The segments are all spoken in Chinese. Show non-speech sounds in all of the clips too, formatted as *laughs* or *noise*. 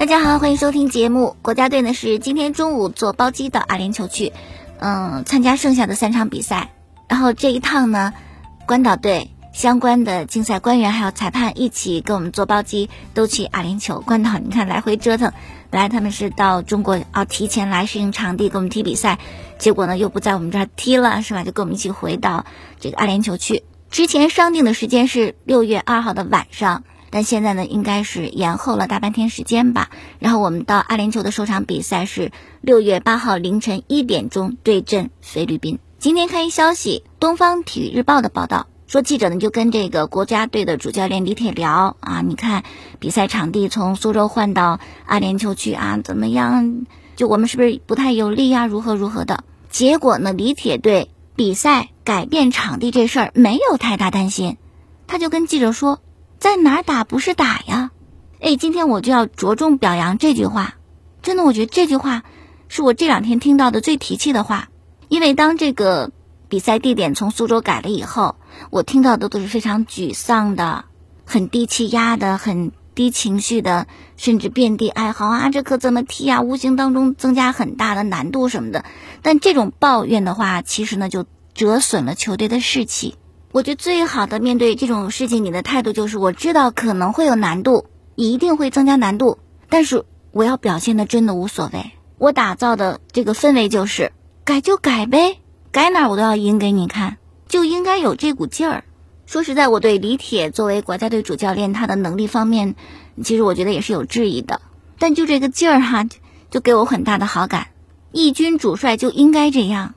大家好，欢迎收听节目。国家队呢是今天中午坐包机到阿联酋去，嗯，参加剩下的三场比赛。然后这一趟呢，关岛队相关的竞赛官员还有裁判一起跟我们坐包机都去阿联酋。关岛，你看来回折腾，本来他们是到中国啊提前来适应场地，跟我们踢比赛，结果呢又不在我们这儿踢了，是吧？就跟我们一起回到这个阿联酋去。之前商定的时间是六月二号的晚上。但现在呢，应该是延后了大半天时间吧。然后我们到阿联酋的首场比赛是六月八号凌晨一点钟对阵菲律宾。今天看一消息，东方体育日报的报道说，记者呢就跟这个国家队的主教练李铁聊啊，你看比赛场地从苏州换到阿联酋去啊，怎么样？就我们是不是不太有利啊？如何如何的？结果呢，李铁对比赛改变场地这事儿没有太大担心，他就跟记者说。在哪儿打不是打呀？哎，今天我就要着重表扬这句话。真的，我觉得这句话是我这两天听到的最提气的话。因为当这个比赛地点从苏州改了以后，我听到的都是非常沮丧的、很低气压的、很低情绪的，甚至遍地哀嚎啊！这可怎么踢啊？无形当中增加很大的难度什么的。但这种抱怨的话，其实呢就折损了球队的士气。我觉得最好的面对这种事情，你的态度就是我知道可能会有难度，一定会增加难度，但是我要表现的真的无所谓。我打造的这个氛围就是改就改呗，改哪我都要赢给你看，就应该有这股劲儿。说实在，我对李铁作为国家队主教练，他的能力方面，其实我觉得也是有质疑的，但就这个劲儿哈，就给我很大的好感。一军主帅就应该这样。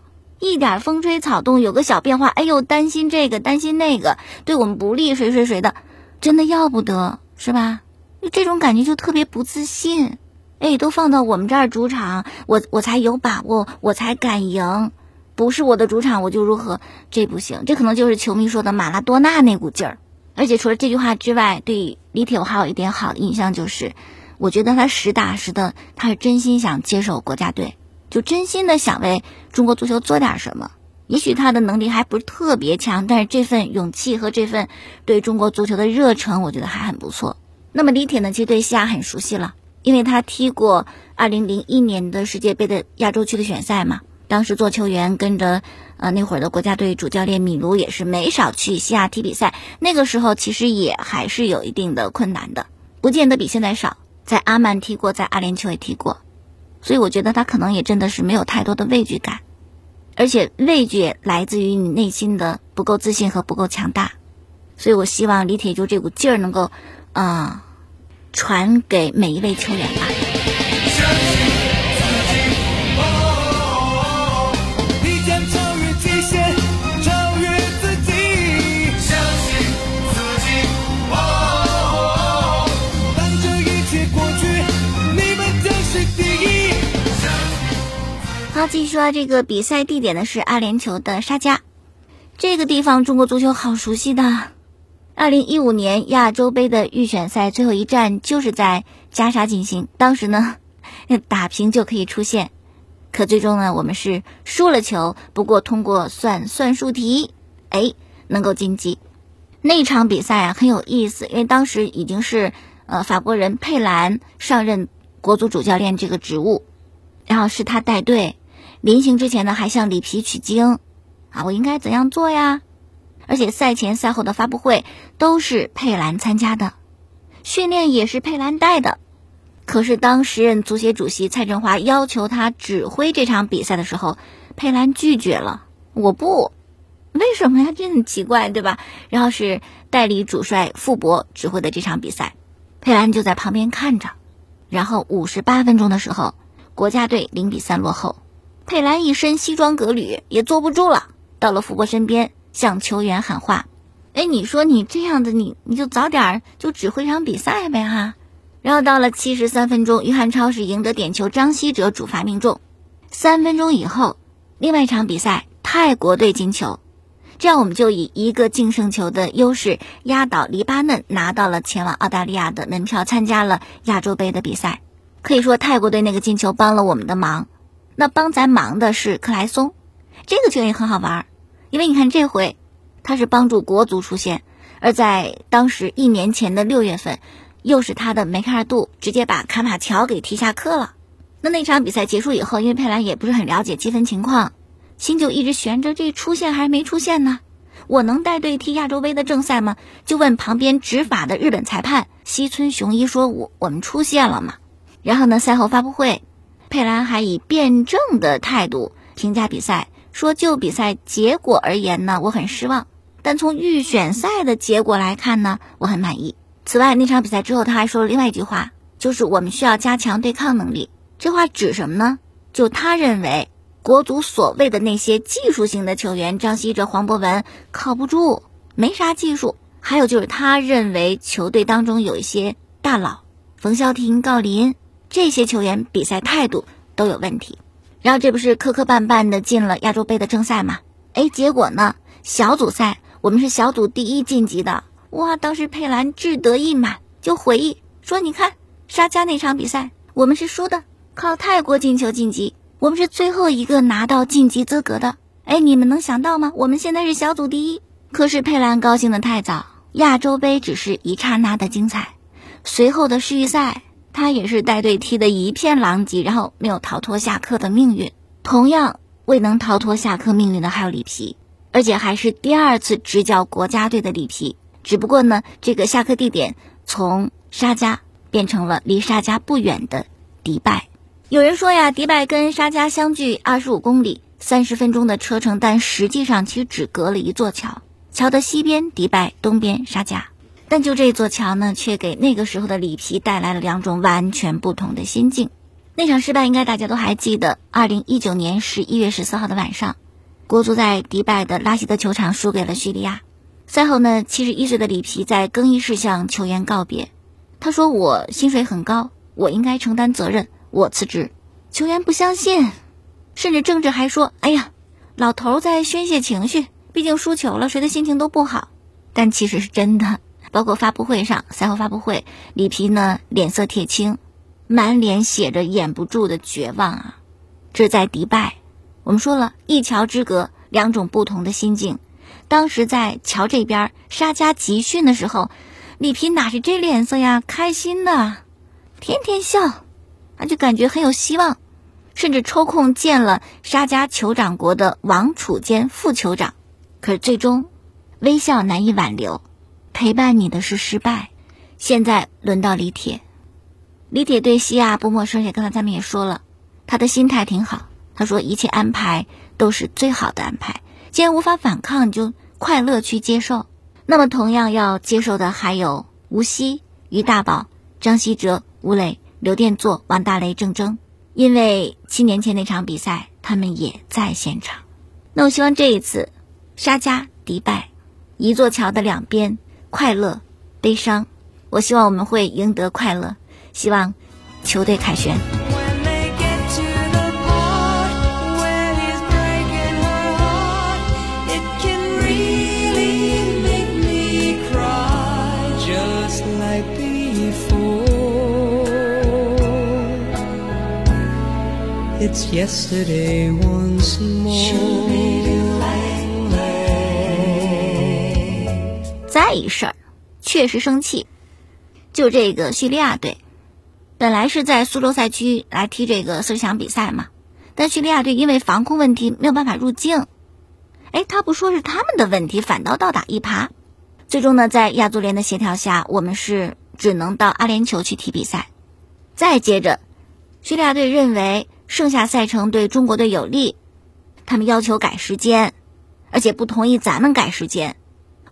一点风吹草动，有个小变化，哎呦，担心这个，担心那个，对我们不利，谁谁谁的，真的要不得，是吧？这种感觉就特别不自信。哎，都放到我们这儿主场，我我才有把握，我才敢赢。不是我的主场，我就如何？这不行，这可能就是球迷说的马拉多纳那股劲儿。而且除了这句话之外，对李铁我还有一点好的印象，就是我觉得他实打实的，他是真心想接手国家队。就真心的想为中国足球做点什么，也许他的能力还不是特别强，但是这份勇气和这份对中国足球的热忱，我觉得还很不错。那么李铁呢，其实对西亚很熟悉了，因为他踢过2001年的世界杯的亚洲区的选赛嘛。当时做球员跟着呃那会儿的国家队主教练米卢也是没少去西亚踢比赛。那个时候其实也还是有一定的困难的，不见得比现在少。在阿曼踢过，在阿联酋也踢过。所以我觉得他可能也真的是没有太多的畏惧感，而且畏惧来自于你内心的不够自信和不够强大。所以我希望李铁柱这股劲儿能够，啊，传给每一位球员吧。好，继续说这个比赛地点呢是阿联酋的沙加，这个地方中国足球好熟悉的。二零一五年亚洲杯的预选赛最后一战就是在加沙进行，当时呢 *laughs* 打平就可以出线，可最终呢我们是输了球，不过通过算算术题，哎能够晋级。那场比赛啊很有意思，因为当时已经是呃法国人佩兰上任国足主教练这个职务，然后是他带队。临行之前呢，还向里皮取经，啊，我应该怎样做呀？而且赛前赛后的发布会都是佩兰参加的，训练也是佩兰带的。可是当时任足协主席蔡振华要求他指挥这场比赛的时候，佩兰拒绝了，我不，为什么呀？这很奇怪，对吧？然后是代理主帅傅博指挥的这场比赛，佩兰就在旁边看着。然后五十八分钟的时候，国家队零比三落后。佩兰一身西装革履，也坐不住了，到了福伯身边，向球员喊话：“哎，你说你这样的，你你就早点就指挥场比赛呗哈。”然后到了七十三分钟，于汉超是赢得点球，张稀哲主罚命中。三分钟以后，另外一场比赛，泰国队进球，这样我们就以一个净胜球的优势压倒黎巴嫩，拿到了前往澳大利亚的门票，参加了亚洲杯的比赛。可以说，泰国队那个进球帮了我们的忙。那帮咱忙的是克莱松，这个球员也很好玩儿，因为你看这回他是帮助国足出线，而在当时一年前的六月份，又是他的梅开二度，直接把卡马乔给踢下课了。那那场比赛结束以后，因为佩兰也不是很了解积分情况，心就一直悬着，这出现还是没出现呢？我能带队踢亚洲杯的正赛吗？就问旁边执法的日本裁判西村雄一说：“我我们出现了吗？”然后呢，赛后发布会，佩兰还以辩证的态度评价比赛，说就比赛结果而言呢，我很失望；但从预选赛的结果来看呢，我很满意。此外，那场比赛之后，他还说了另外一句话，就是我们需要加强对抗能力。这话指什么呢？就他认为国足所谓的那些技术型的球员，张稀哲、黄博文靠不住，没啥技术。还有就是他认为球队当中有一些大佬，冯潇霆、郜林这些球员比赛态度都有问题。然后这不是磕磕绊绊的进了亚洲杯的正赛吗？哎，结果呢，小组赛我们是小组第一晋级的，哇！当时佩兰志得意满，就回忆说：“你看沙加那场比赛，我们是输的。”靠泰国进球晋级，我们是最后一个拿到晋级资格的。哎，你们能想到吗？我们现在是小组第一。可是佩兰高兴的太早，亚洲杯只是一刹那的精彩，随后的世预赛，他也是带队踢得一片狼藉，然后没有逃脱下课的命运。同样未能逃脱下课命运的还有里皮，而且还是第二次执教国家队的里皮。只不过呢，这个下课地点从沙加变成了离沙加不远的迪拜。有人说呀，迪拜跟沙加相距二十五公里，三十分钟的车程，但实际上其实只隔了一座桥。桥的西边迪拜，东边沙加。但就这座桥呢，却给那个时候的里皮带来了两种完全不同的心境。那场失败应该大家都还记得，二零一九年十一月十四号的晚上，国足在迪拜的拉希德球场输给了叙利亚。赛后呢，七十一岁的里皮在更衣室向球员告别，他说：“我薪水很高，我应该承担责任。”我辞职，球员不相信，甚至郑智还说：“哎呀，老头在宣泄情绪，毕竟输球了，谁的心情都不好。”但其实是真的。包括发布会上，赛后发布会，里皮呢脸色铁青，满脸写着掩不住的绝望啊！这在迪拜，我们说了一桥之隔，两种不同的心境。当时在桥这边沙加集训的时候，里皮哪是这脸色呀？开心的，天天笑。他就感觉很有希望，甚至抽空见了沙加酋长国的王储兼副酋长，可是最终微笑难以挽留，陪伴你的是失败。现在轮到李铁，李铁对西亚不陌生，也刚才咱们也说了，他的心态挺好。他说一切安排都是最好的安排，既然无法反抗，你就快乐去接受。那么同样要接受的还有吴曦、于大宝、张稀哲、吴磊。刘殿座、王大雷、郑铮，因为七年前那场比赛，他们也在现场。那我希望这一次，沙加、迪拜，一座桥的两边，快乐、悲伤，我希望我们会赢得快乐。希望球队凯旋。再一事儿，确实生气。就这个叙利亚队，本来是在苏州赛区来踢这个四十强比赛嘛，但叙利亚队因为防控问题没有办法入境。哎，他不说是他们的问题，反倒倒打一耙。最终呢，在亚足联的协调下，我们是只能到阿联酋去踢比赛。再接着，叙利亚队认为。剩下赛程对中国队有利，他们要求改时间，而且不同意咱们改时间。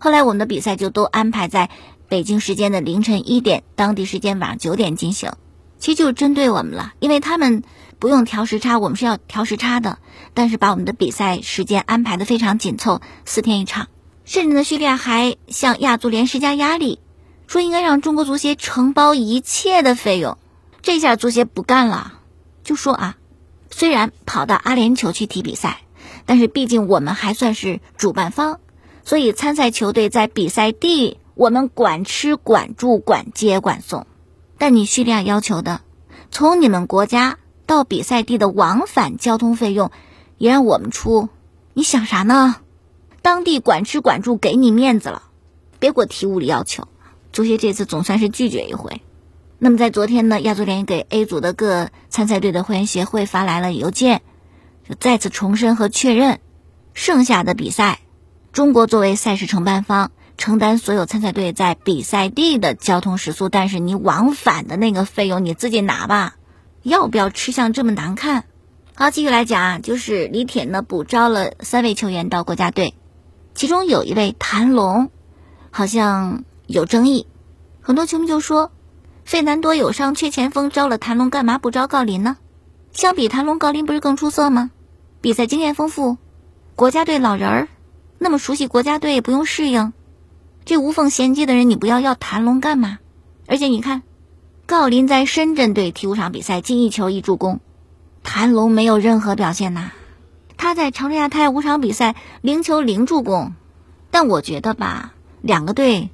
后来我们的比赛就都安排在北京时间的凌晨一点，当地时间晚上九点进行。其实就是针对我们了，因为他们不用调时差，我们是要调时差的。但是把我们的比赛时间安排的非常紧凑，四天一场。甚至呢，叙利亚还向亚足联施加压力，说应该让中国足协承包一切的费用。这下足协不干了，就说啊。虽然跑到阿联酋去踢比赛，但是毕竟我们还算是主办方，所以参赛球队在比赛地我们管吃管住管接管送。但你叙利亚要求的，从你们国家到比赛地的往返交通费用也让我们出，你想啥呢？当地管吃管住给你面子了，别给我提无理要求。足协这次总算是拒绝一回。那么在昨天呢，亚足联给 A 组的各参赛队的会员协会发来了邮件，就再次重申和确认，剩下的比赛，中国作为赛事承办方承担所有参赛队在比赛地的交通食宿，但是你往返的那个费用你自己拿吧，要不要吃相这么难看？好，继续来讲啊，就是李铁呢补招了三位球员到国家队，其中有一位谭龙，好像有争议，很多球迷就说。费南多有伤，缺前锋，招了谭龙，干嘛不招郜林呢？相比谭龙，郜林不是更出色吗？比赛经验丰富，国家队老人儿，那么熟悉国家队，也不用适应。这无缝衔接的人，你不要要谭龙干嘛？而且你看，郜林在深圳队踢五场比赛，进一球一助攻，谭龙没有任何表现呐。他在长春亚泰五场比赛零球零助攻，但我觉得吧，两个队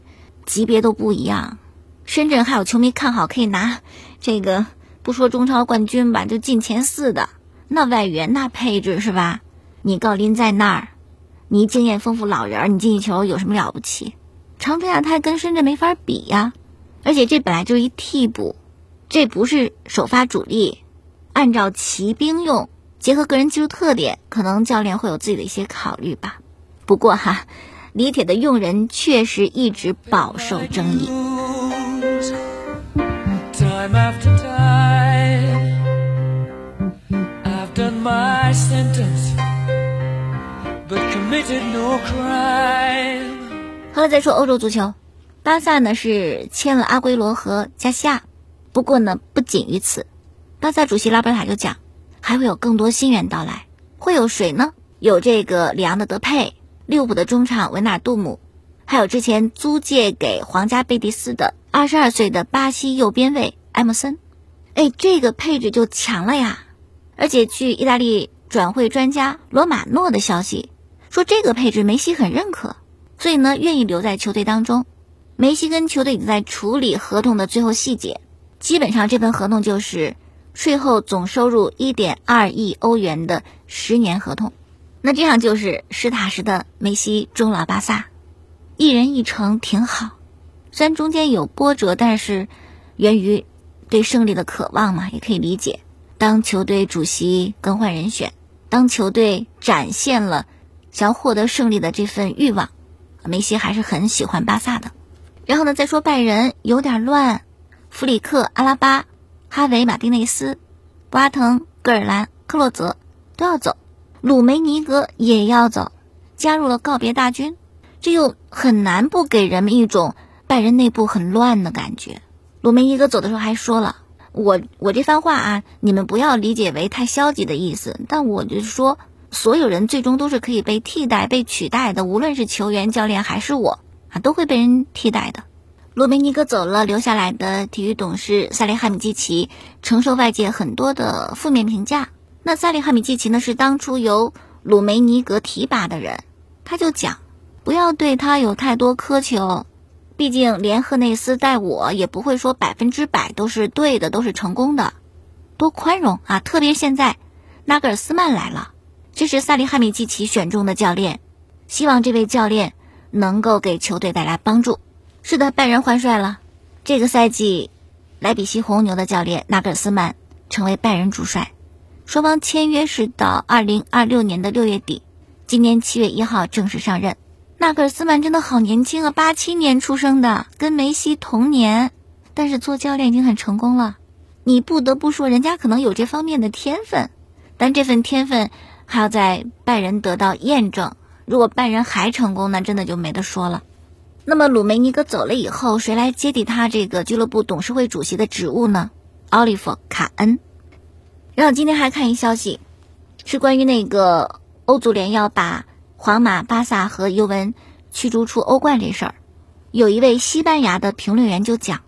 级别都不一样。深圳还有球迷看好可以拿这个，不说中超冠军吧，就进前四的那外援那配置是吧？你郜林在那儿，你经验丰富老人，你进一球有什么了不起？长春亚泰跟深圳没法比呀，而且这本来就是一替补，这不是首发主力，按照骑兵用，结合个人技术特点，可能教练会有自己的一些考虑吧。不过哈，李铁的用人确实一直饱受争议。好了，再说欧洲足球，巴萨呢是签了阿圭罗和加西亚，不过呢不仅于此，巴萨主席拉波塔就讲，还会有更多新援到来，会有谁呢？有这个里昂的德佩，利物浦的中场维纳杜姆，还有之前租借给皇家贝蒂斯的二十二岁的巴西右边卫埃默森。哎，这个配置就强了呀！而且据意大利转会专家罗马诺的消息说，这个配置梅西很认可，所以呢愿意留在球队当中。梅西跟球队已经在处理合同的最后细节，基本上这份合同就是税后总收入一点二亿欧元的十年合同。那这样就是实打实的梅西终老巴萨，一人一城挺好。虽然中间有波折，但是源于。对胜利的渴望嘛，也可以理解。当球队主席更换人选，当球队展现了想要获得胜利的这份欲望，梅西还是很喜欢巴萨的。然后呢，再说拜仁有点乱，弗里克、阿拉巴、哈维、马丁内斯、博阿滕、戈尔兰、克洛泽都要走，鲁梅尼格也要走，加入了告别大军，这又很难不给人们一种拜仁内部很乱的感觉。鲁梅尼格走的时候还说了：“我我这番话啊，你们不要理解为太消极的意思。但我就是说，所有人最终都是可以被替代、被取代的，无论是球员、教练还是我啊，都会被人替代的。”鲁梅尼格走了，留下来的体育董事萨利哈米基奇承受外界很多的负面评价。那萨利哈米基奇呢，是当初由鲁梅尼格提拔的人，他就讲：“不要对他有太多苛求。”毕竟连赫内斯带我也不会说百分之百都是对的，都是成功的，多宽容啊！特别现在纳格尔斯曼来了，这是萨利哈米季奇选中的教练，希望这位教练能够给球队带来帮助。是的，拜仁换帅了，这个赛季莱比锡红牛的教练纳格尔斯曼成为拜仁主帅，双方签约是到二零二六年的六月底，今年七月一号正式上任。纳格尔斯曼真的好年轻啊，八七年出生的，跟梅西同年，但是做教练已经很成功了。你不得不说，人家可能有这方面的天分，但这份天分还要在拜仁得到验证。如果拜仁还成功，那真的就没得说了。那么鲁梅尼格走了以后，谁来接替他这个俱乐部董事会主席的职务呢？奥利弗·卡恩。然后今天还看一消息，是关于那个欧足联要把。皇马、巴萨和尤文驱逐出欧冠这事儿，有一位西班牙的评论员就讲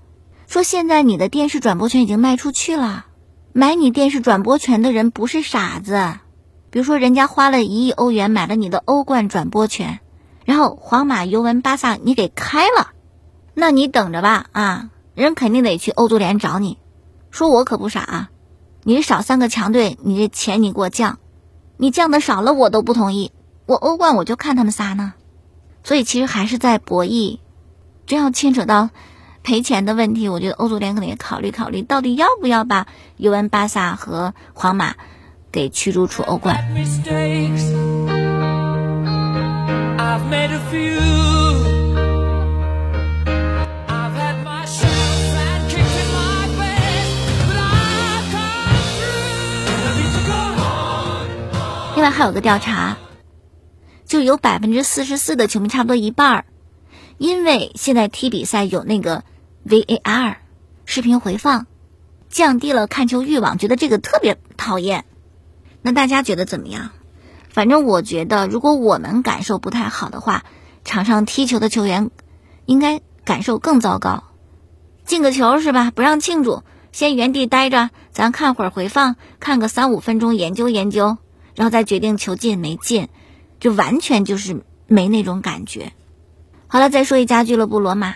说：“现在你的电视转播权已经卖出去了，买你电视转播权的人不是傻子。比如说，人家花了一亿欧元买了你的欧冠转播权，然后皇马、尤文、巴萨你给开了，那你等着吧啊！人肯定得去欧足联找你，说我可不傻啊！你少三个强队，你这钱你给我降，你降的少了我都不同意。”我欧冠我就看他们仨呢，所以其实还是在博弈，真要牵扯到赔钱的问题，我觉得欧足联可能也考虑考虑，到底要不要把尤文、巴萨和皇马给驱逐出欧冠。另外还有个调查，就有百分之四十四的球迷，差不多一半儿，因为现在踢比赛有那个 VAR 视频回放，降低了看球欲望，觉得这个特别讨厌。那大家觉得怎么样？反正我觉得，如果我们感受不太好的话，场上踢球的球员应该感受更糟糕。进个球是吧？不让庆祝，先原地待着，咱看会儿回放，看个三五分钟，研究研究。然后再决定球进没进，就完全就是没那种感觉。好了，再说一家俱乐部罗马。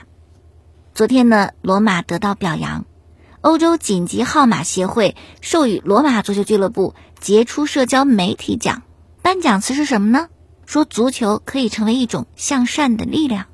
昨天呢，罗马得到表扬，欧洲紧急号码协会授予罗马足球俱乐部杰出社交媒体奖。颁奖词是什么呢？说足球可以成为一种向善的力量。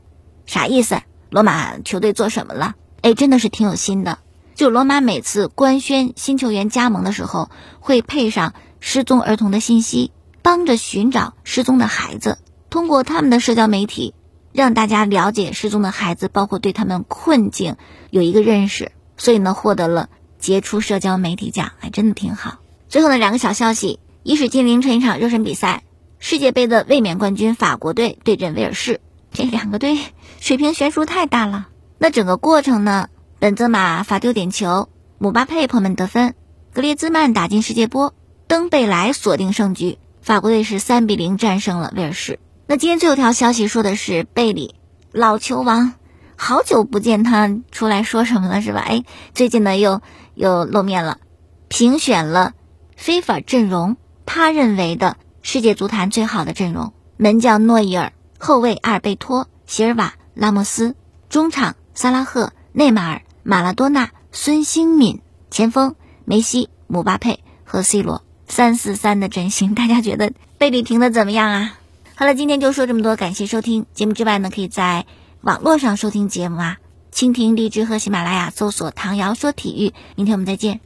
啥意思？罗马球队做什么了？哎，真的是挺有心的。就罗马每次官宣新球员加盟的时候，会配上。失踪儿童的信息，帮着寻找失踪的孩子，通过他们的社交媒体，让大家了解失踪的孩子，包括对他们困境有一个认识，所以呢，获得了杰出社交媒体奖，还真的挺好。最后呢，两个小消息：一是今凌晨一场热身比赛，世界杯的卫冕冠军法国队对阵威尔士，这两个队水平悬殊太大了。那整个过程呢，本泽马罚丢点球，姆巴佩破门得分，格列兹曼打进世界波。登贝莱锁定胜局，法国队是三比零战胜了威尔士。那今天最后一条消息说的是贝里，老球王，好久不见他出来说什么了是吧？哎，最近呢又又露面了，评选了非法阵容，他认为的世界足坛最好的阵容：门将诺伊尔，后卫阿尔贝托、席尔瓦、拉莫斯，中场萨拉赫、内马尔、马拉多纳、孙兴敏，前锋梅西、姆巴佩和 C 罗。三四三的阵型，大家觉得贝比评的怎么样啊？*laughs* 好了，今天就说这么多，感谢收听节目之外呢，可以在网络上收听节目啊，蜻蜓、荔枝和喜马拉雅搜索“唐瑶说体育”。明天我们再见。